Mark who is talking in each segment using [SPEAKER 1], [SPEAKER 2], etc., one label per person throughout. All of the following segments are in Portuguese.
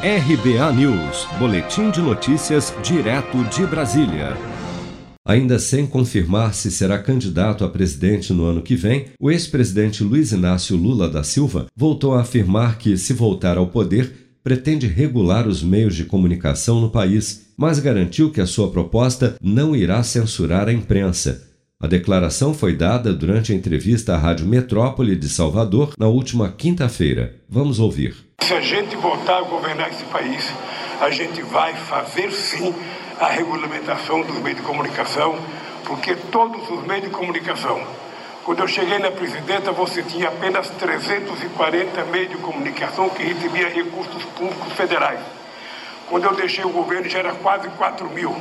[SPEAKER 1] RBA News, Boletim de Notícias, direto de Brasília. Ainda sem confirmar se será candidato a presidente no ano que vem, o ex-presidente Luiz Inácio Lula da Silva voltou a afirmar que, se voltar ao poder, pretende regular os meios de comunicação no país, mas garantiu que a sua proposta não irá censurar a imprensa. A declaração foi dada durante a entrevista à Rádio Metrópole de Salvador na última quinta-feira. Vamos ouvir.
[SPEAKER 2] Se a gente voltar a governar esse país, a gente vai fazer sim a regulamentação dos meios de comunicação, porque todos os meios de comunicação. Quando eu cheguei na presidenta, você tinha apenas 340 meios de comunicação que recebiam recursos públicos federais. Quando eu deixei o governo, já era quase 4 mil.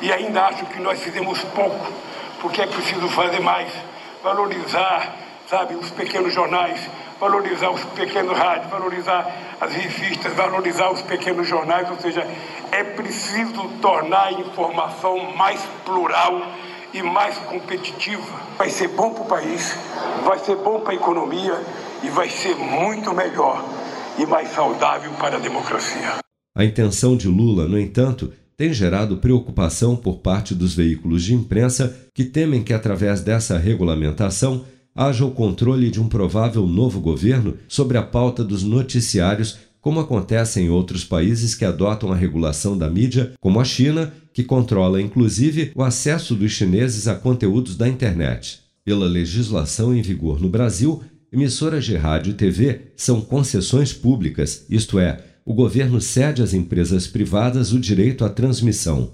[SPEAKER 2] E ainda acho que nós fizemos pouco, porque é preciso fazer mais, valorizar, sabe, os pequenos jornais, valorizar os pequenos rádios, valorizar as revistas, valorizar os pequenos jornais, ou seja, é preciso tornar a informação mais plural e mais competitiva. Vai ser bom para o país, vai ser bom para a economia e vai ser muito melhor e mais saudável para a democracia.
[SPEAKER 1] A intenção de Lula, no entanto, tem gerado preocupação por parte dos veículos de imprensa que temem que, através dessa regulamentação, haja o controle de um provável novo governo sobre a pauta dos noticiários, como acontece em outros países que adotam a regulação da mídia, como a China, que controla inclusive o acesso dos chineses a conteúdos da internet. Pela legislação em vigor no Brasil, emissoras de rádio e TV são concessões públicas, isto é, o governo cede às empresas privadas o direito à transmissão.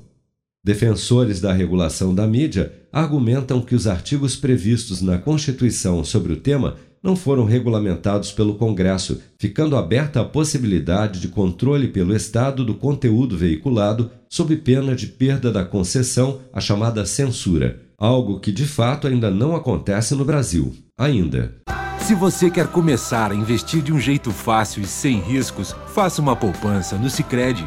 [SPEAKER 1] Defensores da regulação da mídia argumentam que os artigos previstos na Constituição sobre o tema não foram regulamentados pelo Congresso, ficando aberta a possibilidade de controle pelo Estado do conteúdo veiculado, sob pena de perda da concessão, a chamada censura, algo que de fato ainda não acontece no Brasil. Ainda.
[SPEAKER 3] Se você quer começar a investir de um jeito fácil e sem riscos, faça uma poupança no Sicredi.